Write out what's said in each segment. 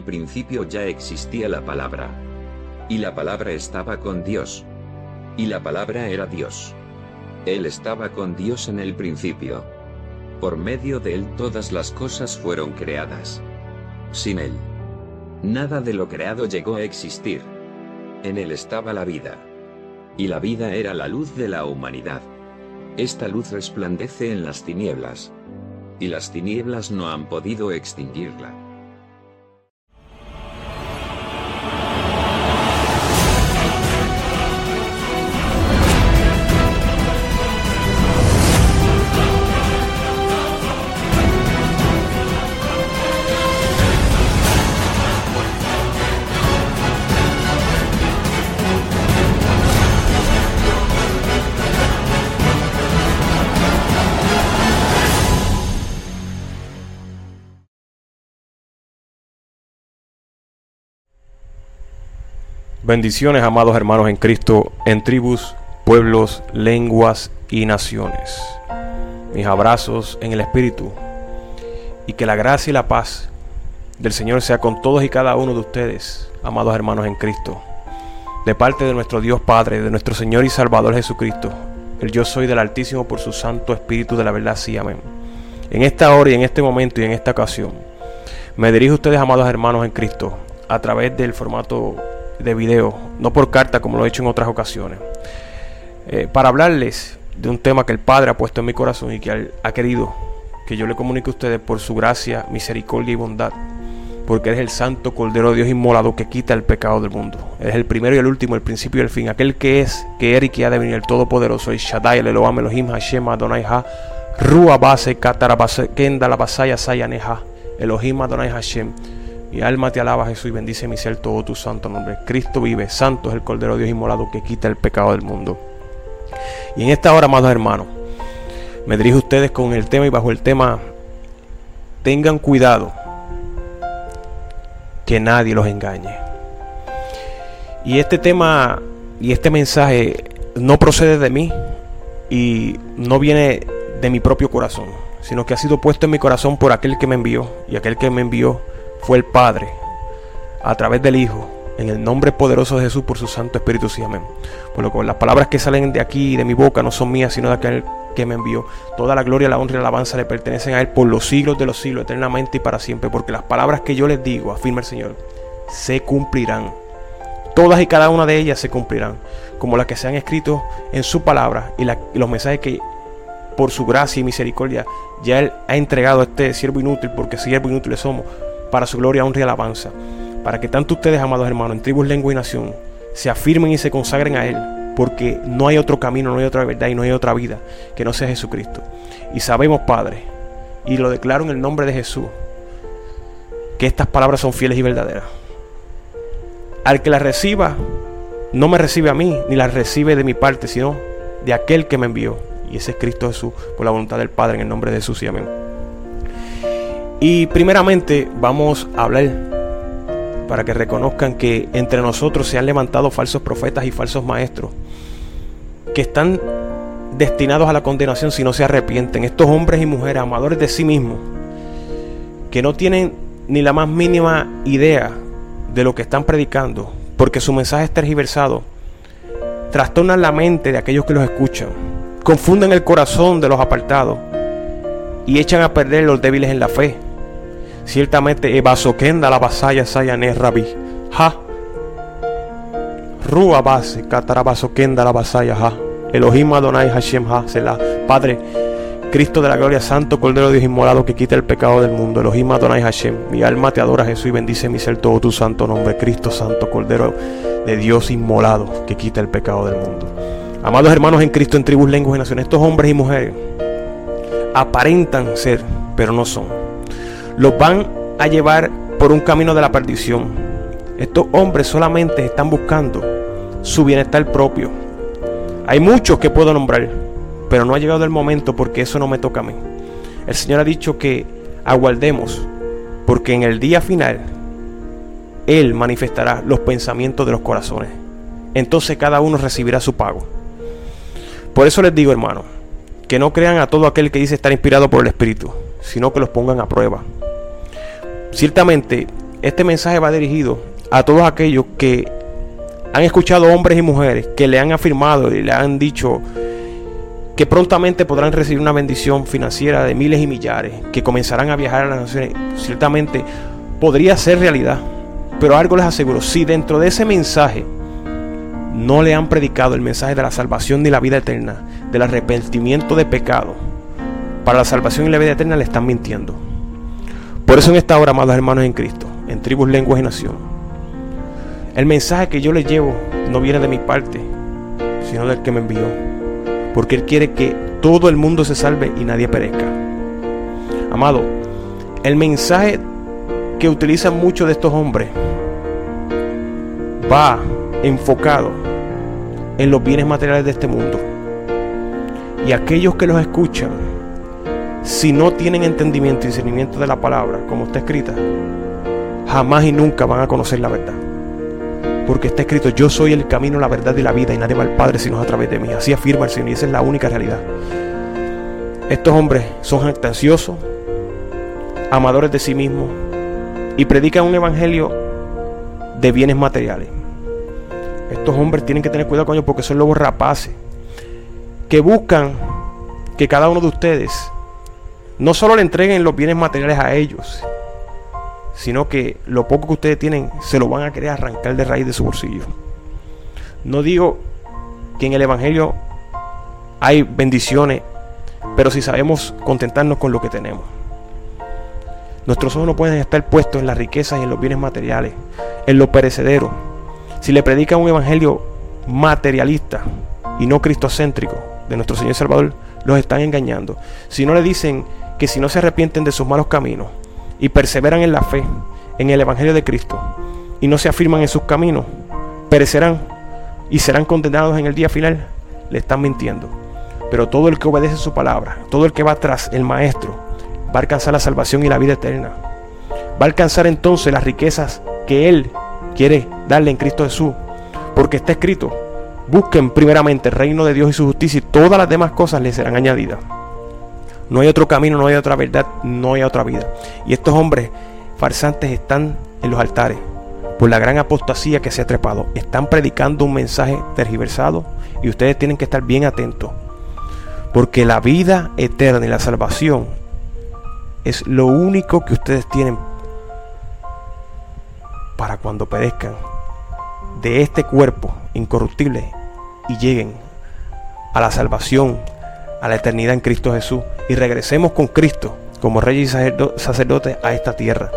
el principio ya existía la palabra. Y la palabra estaba con Dios. Y la palabra era Dios. Él estaba con Dios en el principio. Por medio de Él todas las cosas fueron creadas. Sin Él, nada de lo creado llegó a existir. En Él estaba la vida. Y la vida era la luz de la humanidad. Esta luz resplandece en las tinieblas. Y las tinieblas no han podido extinguirla. Bendiciones, amados hermanos en Cristo, en tribus, pueblos, lenguas y naciones. Mis abrazos en el Espíritu y que la gracia y la paz del Señor sea con todos y cada uno de ustedes, amados hermanos en Cristo. De parte de nuestro Dios Padre, de nuestro Señor y Salvador Jesucristo, el yo soy del Altísimo por su Santo Espíritu de la verdad, sí, amén. En esta hora y en este momento y en esta ocasión, me dirijo a ustedes, amados hermanos en Cristo, a través del formato de video, no por carta como lo he hecho en otras ocasiones, eh, para hablarles de un tema que el Padre ha puesto en mi corazón y que ha querido que yo le comunique a ustedes por su gracia, misericordia y bondad, porque eres el santo Cordero de Dios inmolado que quita el pecado del mundo. Eres el primero y el último, el principio y el fin, aquel que es, que era y que ha de venir, el Todopoderoso, el Shaddai, el Elohim, Elohim, Hashem, Adonai Ha, Rua Base, Katarabase, Kenda, la Basaya, Sayaneja, Elohim, Adonai Hashem. Mi alma te alaba, Jesús, y bendice mi ser todo tu santo nombre. Cristo vive, santo es el Cordero de Dios inmolado que quita el pecado del mundo. Y en esta hora, amados hermanos, me dirijo a ustedes con el tema y bajo el tema, tengan cuidado que nadie los engañe. Y este tema y este mensaje no procede de mí y no viene de mi propio corazón, sino que ha sido puesto en mi corazón por aquel que me envió y aquel que me envió fue el Padre, a través del Hijo, en el nombre poderoso de Jesús, por su Santo Espíritu, sí, amén. Por lo que las palabras que salen de aquí, de mi boca, no son mías, sino de aquel que me envió. Toda la gloria, la honra y la alabanza le pertenecen a Él por los siglos de los siglos, eternamente y para siempre, porque las palabras que yo les digo, afirma el Señor, se cumplirán. Todas y cada una de ellas se cumplirán, como las que se han escrito en su palabra y, los mensajes que por su gracia y misericordia ya Él ha entregado a este siervo inútil, porque siervo inútil somos, para su gloria, honra y alabanza, para que tanto ustedes, amados hermanos, en tribus, lengua y nación, se afirmen y se consagren a Él, porque no hay otro camino, no hay otra verdad y no hay otra vida que no sea Jesucristo. Y sabemos, Padre, y lo declaro en el nombre de Jesús, que estas palabras son fieles y verdaderas. Al que las reciba, no me recibe a mí, ni las recibe de mi parte, sino de aquel que me envió. Y ese es Cristo Jesús, por la voluntad del Padre, en el nombre de Jesús y amén. Y primeramente vamos a hablar para que reconozcan que entre nosotros se han levantado falsos profetas y falsos maestros que están destinados a la condenación si no se arrepienten. Estos hombres y mujeres amadores de sí mismos que no tienen ni la más mínima idea de lo que están predicando porque su mensaje es tergiversado, trastornan la mente de aquellos que los escuchan, confunden el corazón de los apartados y echan a perder los débiles en la fe Ciertamente Ebasokenda la basaya sayane rabi. Ha. Rua base katarabasokenda la basaya ha. Elohim Adonai Hashem ha. Selah. Padre, Cristo de la gloria, Santo Cordero de Dios inmolado que quita el pecado del mundo. Elohim Adonai Hashem. Mi alma te adora Jesús y bendice mi ser todo tu santo nombre. Cristo Santo Cordero de Dios inmolado que quita el pecado del mundo. Amados hermanos en Cristo en tribus, lenguas y naciones, estos hombres y mujeres aparentan ser, pero no son los van a llevar por un camino de la perdición. Estos hombres solamente están buscando su bienestar propio. Hay muchos que puedo nombrar, pero no ha llegado el momento porque eso no me toca a mí. El Señor ha dicho que aguardemos, porque en el día final Él manifestará los pensamientos de los corazones. Entonces cada uno recibirá su pago. Por eso les digo, hermano, que no crean a todo aquel que dice estar inspirado por el Espíritu, sino que los pongan a prueba. Ciertamente este mensaje va dirigido a todos aquellos que han escuchado hombres y mujeres que le han afirmado y le han dicho que prontamente podrán recibir una bendición financiera de miles y millares, que comenzarán a viajar a las naciones. Ciertamente podría ser realidad, pero algo les aseguro, si dentro de ese mensaje no le han predicado el mensaje de la salvación ni la vida eterna, del arrepentimiento de pecado, para la salvación y la vida eterna le están mintiendo. Por eso en esta hora, amados hermanos en Cristo, en tribus, lenguas y nación, el mensaje que yo les llevo no viene de mi parte, sino del que me envió. Porque Él quiere que todo el mundo se salve y nadie perezca. Amado, el mensaje que utilizan muchos de estos hombres va enfocado en los bienes materiales de este mundo. Y aquellos que los escuchan, si no tienen entendimiento y discernimiento de la palabra, como está escrita, jamás y nunca van a conocer la verdad. Porque está escrito, yo soy el camino, la verdad y la vida, y nadie va al Padre sino a través de mí. Así afirma el Señor, y esa es la única realidad. Estos hombres son jactanciosos, amadores de sí mismos, y predican un evangelio de bienes materiales. Estos hombres tienen que tener cuidado con ellos porque son lobos rapaces que buscan que cada uno de ustedes no solo le entreguen los bienes materiales a ellos, sino que lo poco que ustedes tienen se lo van a querer arrancar de raíz de su bolsillo. No digo que en el Evangelio hay bendiciones, pero si sabemos contentarnos con lo que tenemos. Nuestros ojos no pueden estar puestos en las riquezas y en los bienes materiales, en lo perecedero. Si le predican un evangelio materialista y no cristocéntrico de nuestro Señor Salvador, los están engañando. Si no le dicen que si no se arrepienten de sus malos caminos y perseveran en la fe, en el evangelio de Cristo, y no se afirman en sus caminos, perecerán y serán condenados en el día final, le están mintiendo. Pero todo el que obedece su palabra, todo el que va tras el Maestro, va a alcanzar la salvación y la vida eterna. Va a alcanzar entonces las riquezas que Él quiere darle en Cristo Jesús. Porque está escrito, busquen primeramente el reino de Dios y su justicia y todas las demás cosas les serán añadidas. No hay otro camino, no hay otra verdad, no hay otra vida. Y estos hombres farsantes están en los altares por la gran apostasía que se ha trepado. Están predicando un mensaje tergiversado y ustedes tienen que estar bien atentos. Porque la vida eterna y la salvación es lo único que ustedes tienen para cuando perezcan de este cuerpo incorruptible y lleguen a la salvación, a la eternidad en Cristo Jesús y regresemos con Cristo como rey y sacerdote a esta tierra.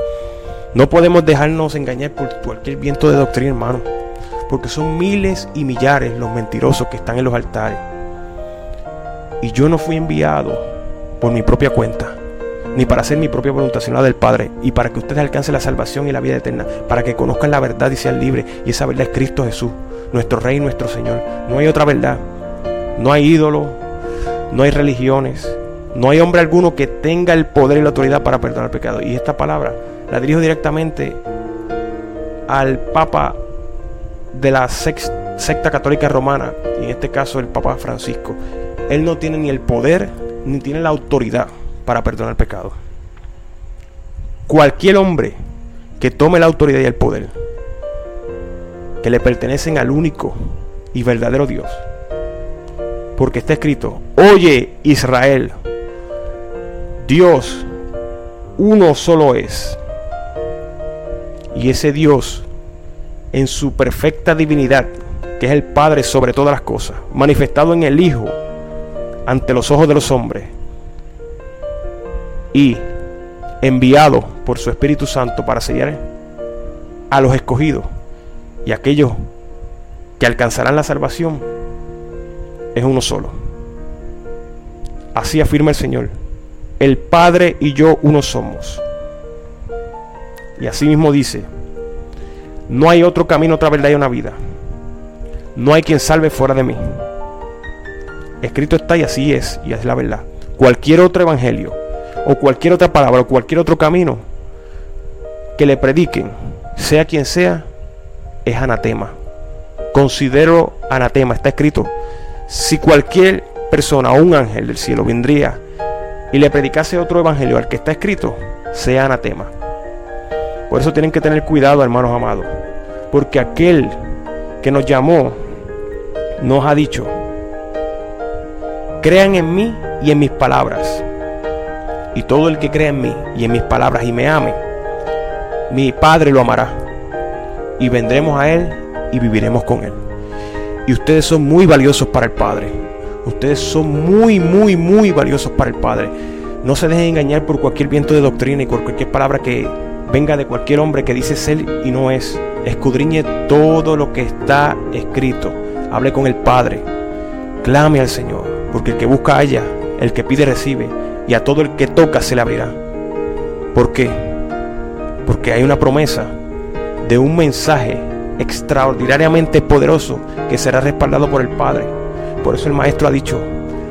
No podemos dejarnos engañar por cualquier viento de doctrina, hermano, porque son miles y millares los mentirosos que están en los altares. Y yo no fui enviado por mi propia cuenta ni para hacer mi propia voluntad, sino la del Padre, y para que ustedes alcancen la salvación y la vida eterna, para que conozcan la verdad y sean libres. Y esa verdad es Cristo Jesús, nuestro Rey y nuestro Señor. No hay otra verdad. No hay ídolo, no hay religiones, no hay hombre alguno que tenga el poder y la autoridad para perdonar el pecado. Y esta palabra la dirijo directamente al Papa de la secta católica romana, y en este caso el Papa Francisco. Él no tiene ni el poder ni tiene la autoridad para perdonar el pecado. Cualquier hombre que tome la autoridad y el poder que le pertenecen al único y verdadero Dios. Porque está escrito, oye Israel, Dios uno solo es. Y ese Dios, en su perfecta divinidad, que es el Padre sobre todas las cosas, manifestado en el Hijo, ante los ojos de los hombres, y enviado por su Espíritu Santo para sellar a los escogidos y aquellos que alcanzarán la salvación es uno solo. Así afirma el Señor. El Padre y yo uno somos. Y así mismo dice, no hay otro camino, otra verdad y una vida. No hay quien salve fuera de mí. Escrito está y así es, y es la verdad. Cualquier otro evangelio o cualquier otra palabra o cualquier otro camino que le prediquen, sea quien sea, es anatema. Considero anatema, está escrito. Si cualquier persona o un ángel del cielo vendría y le predicase otro evangelio al que está escrito, sea anatema. Por eso tienen que tener cuidado, hermanos amados. Porque aquel que nos llamó nos ha dicho, crean en mí y en mis palabras. Y todo el que cree en mí y en mis palabras y me ame, mi Padre lo amará. Y vendremos a Él y viviremos con Él. Y ustedes son muy valiosos para el Padre. Ustedes son muy, muy, muy valiosos para el Padre. No se dejen engañar por cualquier viento de doctrina y por cualquier palabra que venga de cualquier hombre que dice ser y no es. Escudriñe todo lo que está escrito. Hable con el Padre. Clame al Señor, porque el que busca halla, el que pide recibe, y a todo el que toca se le abrirá. ¿Por qué? Porque hay una promesa de un mensaje extraordinariamente poderoso que será respaldado por el Padre. Por eso el Maestro ha dicho,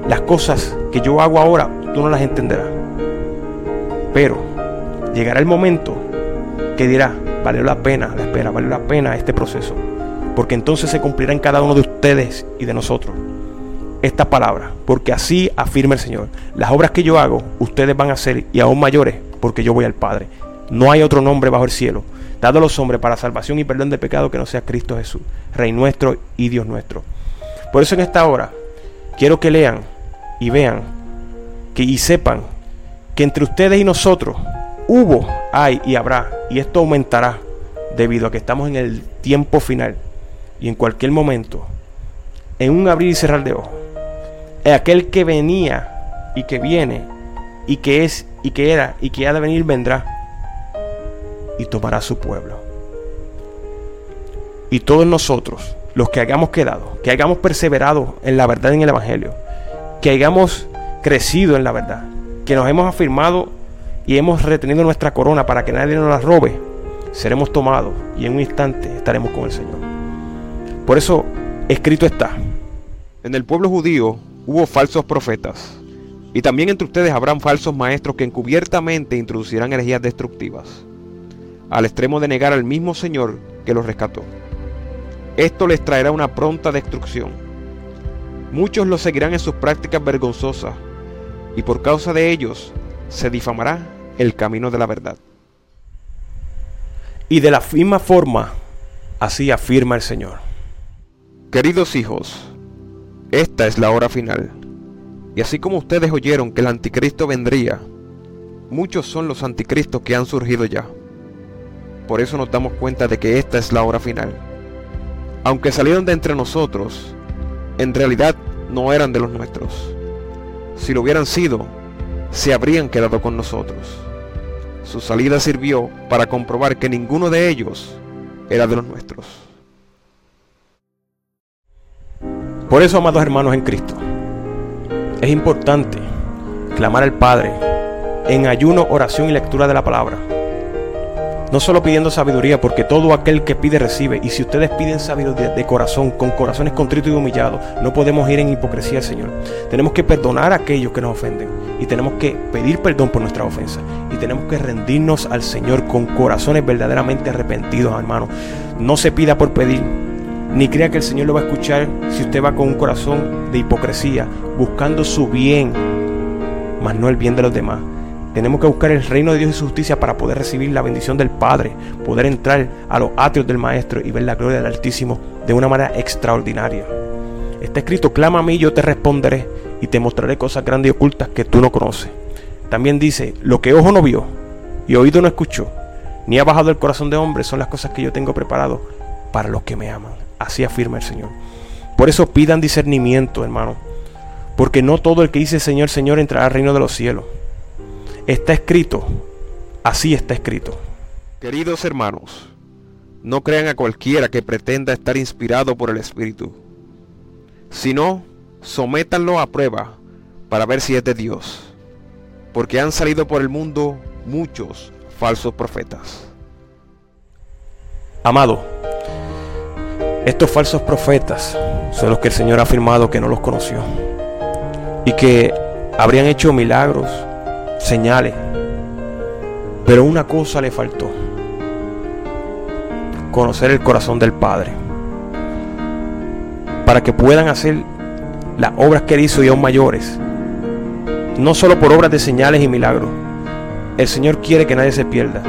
las cosas que yo hago ahora, tú no las entenderás. Pero llegará el momento que dirá, valió la pena la espera, valió la pena este proceso. Porque entonces se cumplirá en cada uno de ustedes y de nosotros esta palabra. Porque así afirma el Señor. Las obras que yo hago, ustedes van a hacer y aún mayores, porque yo voy al Padre. No hay otro nombre bajo el cielo, dado a los hombres para salvación y perdón de pecado que no sea Cristo Jesús, Rey nuestro y Dios nuestro. Por eso en esta hora quiero que lean y vean que, y sepan que entre ustedes y nosotros hubo, hay y habrá, y esto aumentará debido a que estamos en el tiempo final y en cualquier momento, en un abrir y cerrar de ojos, aquel que venía y que viene y que es y que era y que ha de venir vendrá y tomará su pueblo. Y todos nosotros, los que hayamos quedado, que hayamos perseverado en la verdad en el Evangelio, que hayamos crecido en la verdad, que nos hemos afirmado y hemos retenido nuestra corona para que nadie nos la robe, seremos tomados y en un instante estaremos con el Señor. Por eso escrito está, en el pueblo judío hubo falsos profetas, y también entre ustedes habrán falsos maestros que encubiertamente introducirán herejías destructivas, al extremo de negar al mismo Señor que los rescató. Esto les traerá una pronta destrucción. Muchos los seguirán en sus prácticas vergonzosas, y por causa de ellos se difamará el camino de la verdad. Y de la misma forma, así afirma el Señor. Queridos hijos, esta es la hora final. Y así como ustedes oyeron que el anticristo vendría, muchos son los anticristos que han surgido ya. Por eso nos damos cuenta de que esta es la hora final. Aunque salieron de entre nosotros, en realidad no eran de los nuestros. Si lo hubieran sido, se habrían quedado con nosotros. Su salida sirvió para comprobar que ninguno de ellos era de los nuestros. Por eso, amados hermanos en Cristo, es importante clamar al Padre en ayuno, oración y lectura de la palabra no solo pidiendo sabiduría, porque todo aquel que pide recibe. Y si ustedes piden sabiduría de corazón, con corazones contritos y humillados, no podemos ir en hipocresía al Señor. Tenemos que perdonar a aquellos que nos ofenden. Y tenemos que pedir perdón por nuestra ofensa. Y tenemos que rendirnos al Señor con corazones verdaderamente arrepentidos, hermano. No se pida por pedir. Ni crea que el Señor lo va a escuchar si usted va con un corazón de hipocresía, buscando su bien, mas no el bien de los demás. Tenemos que buscar el reino de Dios y su justicia para poder recibir la bendición del Padre, poder entrar a los atrios del Maestro y ver la gloria del Altísimo de una manera extraordinaria. Está escrito, clama a mí, yo te responderé y te mostraré cosas grandes y ocultas que tú no conoces. También dice, lo que ojo no vio y oído no escuchó, ni ha bajado el corazón de hombre, son las cosas que yo tengo preparado para los que me aman. Así afirma el Señor. Por eso pidan discernimiento, hermano, porque no todo el que dice Señor, Señor entrará al reino de los cielos Está escrito, así está escrito. Queridos hermanos, no crean a cualquiera que pretenda estar inspirado por el Espíritu, sino sométanlo a prueba para ver si es de Dios, porque han salido por el mundo muchos falsos profetas. Amado, estos falsos profetas son los que el Señor ha afirmado que no los conoció y que habrían hecho milagros, señales. Pero una cosa le faltó. Conocer el corazón del Padre. Para que puedan hacer las obras que él hizo y aún mayores. No solo por obras de señales y milagros. El Señor quiere que nadie se pierda.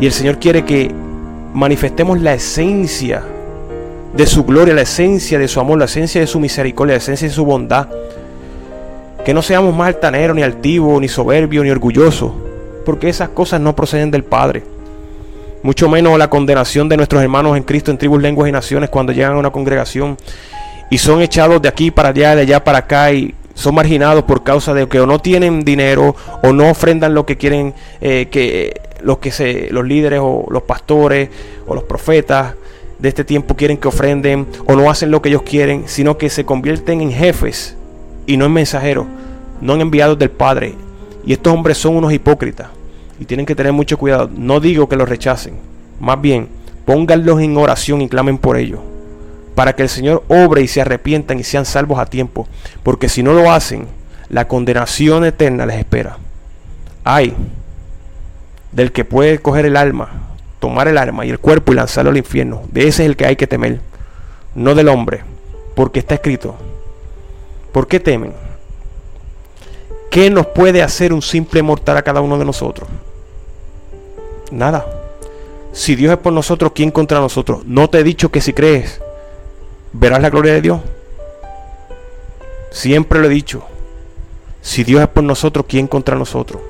Y el Señor quiere que manifestemos la esencia de su gloria, la esencia de su amor, la esencia de su misericordia, la esencia de su bondad. Que no seamos más altaneros, ni altivos, ni soberbios, ni orgullosos, porque esas cosas no proceden del Padre. Mucho menos la condenación de nuestros hermanos en Cristo en tribus, lenguas y naciones cuando llegan a una congregación y son echados de aquí para allá, de allá para acá y son marginados por causa de que o no tienen dinero o no ofrendan lo que quieren eh, que los que se los líderes o los pastores o los profetas de este tiempo quieren que ofrenden o no hacen lo que ellos quieren, sino que se convierten en jefes y no en mensajeros, no en enviados del Padre. Y estos hombres son unos hipócritas y tienen que tener mucho cuidado. No digo que los rechacen, más bien pónganlos en oración y clamen por ellos para que el Señor obre y se arrepientan y sean salvos a tiempo, porque si no lo hacen, la condenación eterna les espera. Ay del que puede coger el alma, tomar el alma y el cuerpo y lanzarlo al infierno. De ese es el que hay que temer, no del hombre, porque está escrito. ¿Por qué temen? ¿Qué nos puede hacer un simple mortal a cada uno de nosotros? Nada. Si Dios es por nosotros, ¿quién contra nosotros? No te he dicho que si crees verás la gloria de Dios. Siempre lo he dicho. Si Dios es por nosotros, ¿quién contra nosotros?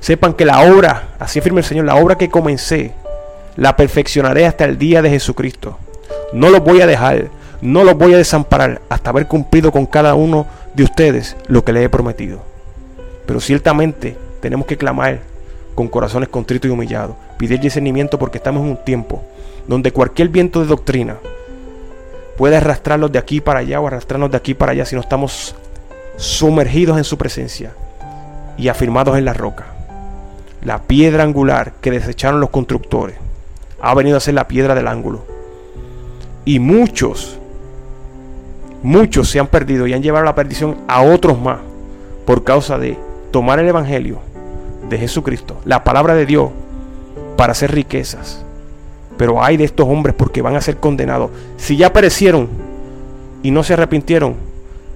Sepan que la obra, así afirma el Señor, la obra que comencé, la perfeccionaré hasta el día de Jesucristo. No los voy a dejar, no los voy a desamparar hasta haber cumplido con cada uno de ustedes lo que les he prometido. Pero ciertamente tenemos que clamar con corazones contritos y humillados, pedir discernimiento porque estamos en un tiempo donde cualquier viento de doctrina, puede arrastrarlos de aquí para allá o arrastrarnos de aquí para allá si no estamos sumergidos en su presencia y afirmados en la roca. La piedra angular que desecharon los constructores ha venido a ser la piedra del ángulo. Y muchos, muchos se han perdido y han llevado la perdición a otros más por causa de tomar el Evangelio de Jesucristo, la palabra de Dios, para hacer riquezas pero hay de estos hombres porque van a ser condenados. Si ya perecieron y no se arrepintieron,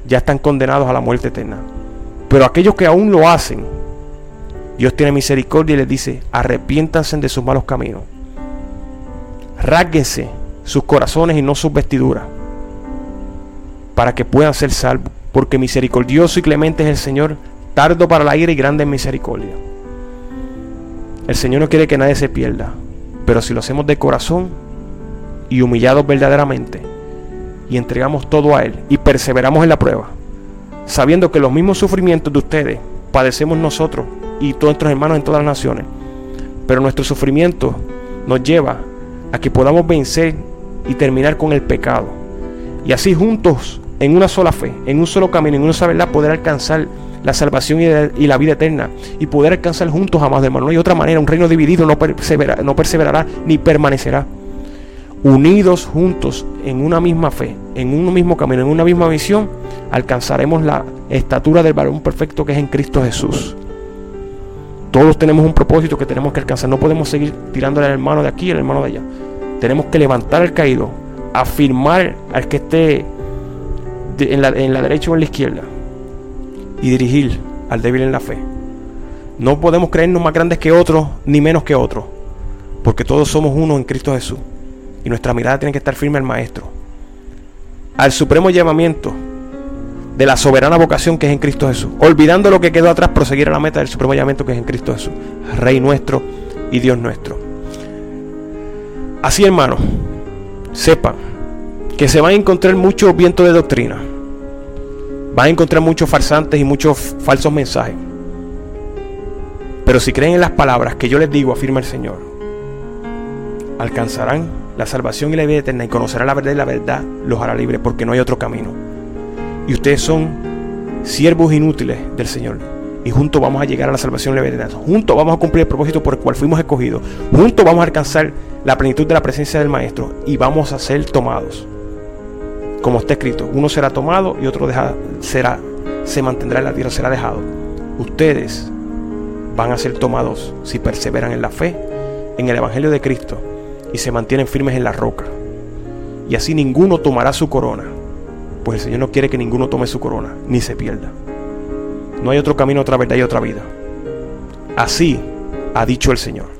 ya están condenados a la muerte eterna. Pero aquellos que aún lo hacen, Dios tiene misericordia y les dice, arrepiéntanse de sus malos caminos. Rásguense sus corazones y no sus vestiduras, para que puedan ser salvos. Porque misericordioso y clemente es el Señor, tardo para la ira y grande en misericordia. El Señor no quiere que nadie se pierda, pero si lo hacemos de corazón y humillados verdaderamente y entregamos todo a Él y perseveramos en la prueba, sabiendo que los mismos sufrimientos de ustedes padecemos nosotros y todos nuestros hermanos en todas las naciones, pero nuestro sufrimiento nos lleva a que podamos vencer y terminar con el pecado. Y así juntos, en una sola fe, en un solo camino, en una sola verdad, poder alcanzar la salvación y, la vida eterna y poder alcanzar juntos jamás de hermano. No hay otra manera, un reino dividido no, no perseverará ni permanecerá. Unidos juntos en una misma fe, en un mismo camino, en una misma visión, alcanzaremos la estatura del varón perfecto que es en Cristo Jesús. Todos tenemos un propósito que tenemos que alcanzar. No podemos seguir tirándole al hermano de aquí al hermano de allá. Tenemos que levantar al caído, afirmar al que esté en, la, en la derecha o en la izquierda y dirigir al débil en la fe. No podemos creernos más grandes que otros ni menos que otros, porque todos somos uno en Cristo Jesús y nuestra mirada tiene que estar firme al Maestro, al supremo llamamiento de la soberana vocación que es en Cristo Jesús, olvidando lo que quedó atrás, proseguir a la meta del supremo llamamiento que es en Cristo Jesús, Rey nuestro y Dios nuestro. Así, hermanos, sepan que se van a encontrar mucho viento de doctrina van a encontrar muchos farsantes y muchos falsos mensajes. Pero si creen en las palabras que yo les digo, afirma el Señor, alcanzarán la salvación y la vida eterna y conocerán la verdad y la verdad los hará libres porque no hay otro camino. Y ustedes son siervos inútiles del Señor. Y juntos vamos a llegar a la salvación y la eterna. Juntos vamos a cumplir el propósito por el cual fuimos escogidos. Juntos vamos a alcanzar la plenitud de la presencia del Maestro y vamos a ser tomados como está escrito, uno será tomado y otro será, se mantendrá en la tierra, será dejado. Ustedes van a ser tomados si perseveran en la fe, en el Evangelio de Cristo y se mantienen firmes en la roca. Y así ninguno tomará su corona, pues el Señor no quiere que ninguno tome su corona, ni se pierda. No hay otro camino, otra verdad y otra vida. Así ha dicho el Señor.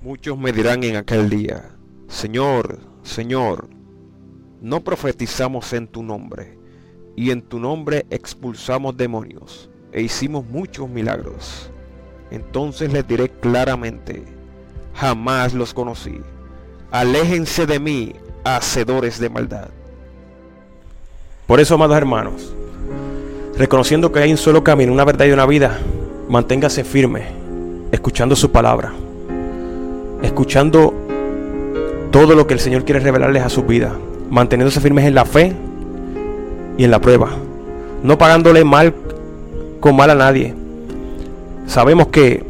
Muchos me dirán en aquel día, Señor, Señor, no profetizamos en tu nombre, y en tu nombre expulsamos demonios, e hicimos muchos milagros. Entonces les diré claramente, jamás los conocí. Aléjense de mí, hacedores de maldad. Por eso, amados hermanos, reconociendo que hay un solo camino, una verdad y una vida, manténgase firme, escuchando su palabra, escuchando todo lo que el Señor quiere revelarles a su vida, manteniéndose firmes en la fe y en la prueba, no pagándole mal con mal a nadie. Sabemos que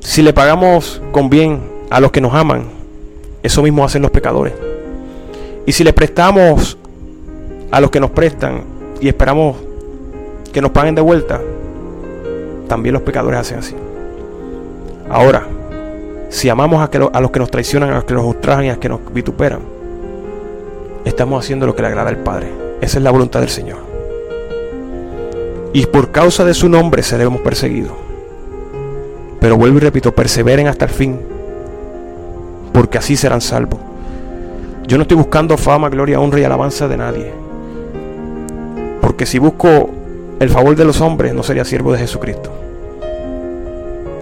si le pagamos con bien a los que nos aman, eso mismo hacen los pecadores. Y si le prestamos a los que nos prestan y esperamos que nos paguen de vuelta, también los pecadores hacen así. Ahora, si amamos a, los que nos traicionan, a los que nos ultrajan y a los que nos vituperan, estamos haciendo lo que le agrada al Padre. Esa es la voluntad del Señor. Y por causa de su nombre seremos perseguidos. Pero vuelvo y repito, perseveren hasta el fin, porque así serán salvos. Yo no estoy buscando fama, gloria, honra y alabanza de nadie. Porque si busco el favor de los hombres, no sería siervo de Jesucristo.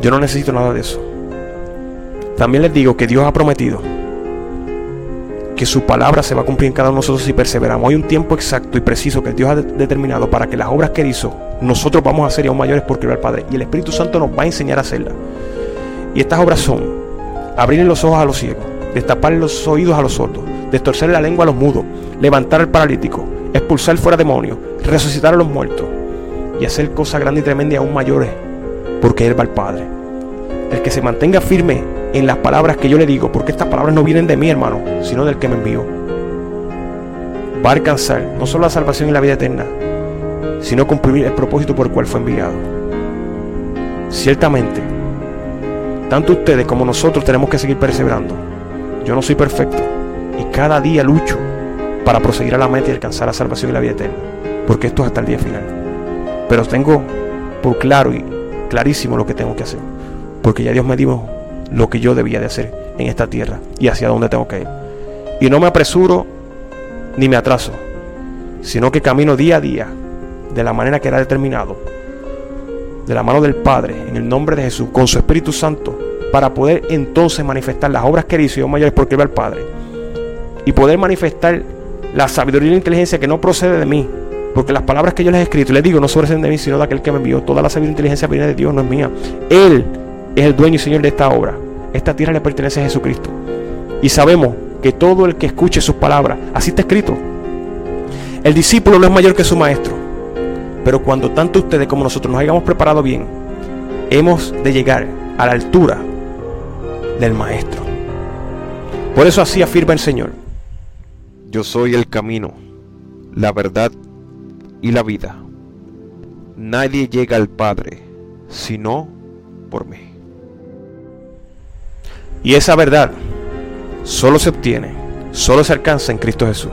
Yo no necesito nada de eso. También les digo que Dios ha prometido que su palabra se va a cumplir en cada uno de nosotros si perseveramos. Hay un tiempo exacto y preciso que Dios ha determinado para que las obras que Él hizo, nosotros vamos a hacer aún mayores porque el Padre. Y el Espíritu Santo nos va a enseñar a hacerlas. Y estas obras son abrir los ojos a los ciegos, destapar los oídos a los sordos, destorcer la lengua a los mudos, levantar al paralítico, expulsar fuera demonios, resucitar a los muertos y hacer cosas grandes y tremendas y aún mayores porque Él va al Padre. El que se mantenga firme en las palabras que yo le digo, porque estas palabras no vienen de mí, hermano, sino del que me envió. Va a alcanzar no solo la salvación y la vida eterna, sino cumplir el propósito por el cual fue enviado. Ciertamente, tanto ustedes como nosotros tenemos que seguir perseverando. Yo no soy perfecto y cada día lucho para proseguir a la meta y alcanzar la salvación y la vida eterna, porque esto es hasta el día final. Pero tengo por claro y clarísimo lo que tengo que hacer, porque ya Dios me dijo lo que yo debía de hacer en esta tierra y hacia dónde tengo que ir. Y no me apresuro ni me atraso, sino que camino día a día de la manera que era determinado, de la mano del Padre, en el nombre de Jesús, con su Espíritu Santo, para poder entonces manifestar las obras que él hizo mayores porque va al Padre, y poder manifestar la sabiduría y la inteligencia que no procede de mí, porque las palabras que yo les he escrito y les digo no sobreceden de mí, sino de aquel que me envió. Toda la sabiduría e inteligencia viene de Dios, no es mía. Él es el dueño y señor de esta obra. Esta tierra le pertenece a Jesucristo. Y sabemos que todo el que escuche sus palabras, así está escrito. El discípulo no es mayor que su maestro. Pero cuando tanto ustedes como nosotros nos hayamos preparado bien, hemos de llegar a la altura del maestro. Por eso así afirma el Señor. Yo soy el camino, la verdad y la vida. Nadie llega al Padre sino por mí. Y esa verdad solo se obtiene, solo se alcanza en Cristo Jesús.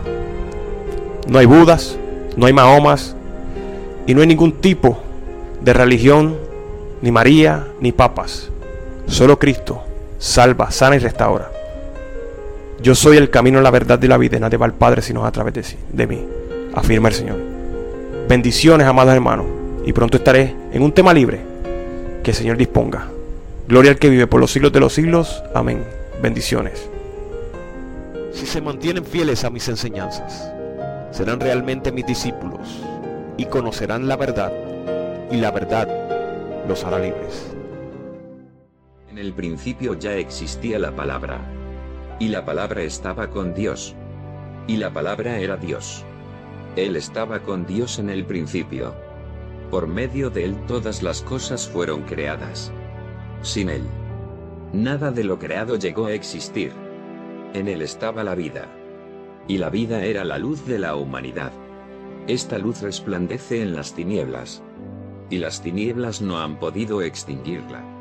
No hay Budas, no hay Mahomas y no hay ningún tipo de religión, ni María, ni papas. Solo Cristo salva, sana y restaura. Yo soy el camino, la verdad y la vida. Nadie va al Padre sino a través de, de mí, afirma el Señor. Bendiciones, amados hermanos. Y pronto estaré en un tema libre que el Señor disponga. Gloria al que vive por los siglos de los siglos. Amén. Bendiciones. Si se mantienen fieles a mis enseñanzas, serán realmente mis discípulos y conocerán la verdad y la verdad los hará libres. En el principio ya existía la palabra. Y la palabra estaba con Dios. Y la palabra era Dios. Él estaba con Dios en el principio. Por medio de él todas las cosas fueron creadas sin él. Nada de lo creado llegó a existir. En él estaba la vida. Y la vida era la luz de la humanidad. Esta luz resplandece en las tinieblas. Y las tinieblas no han podido extinguirla.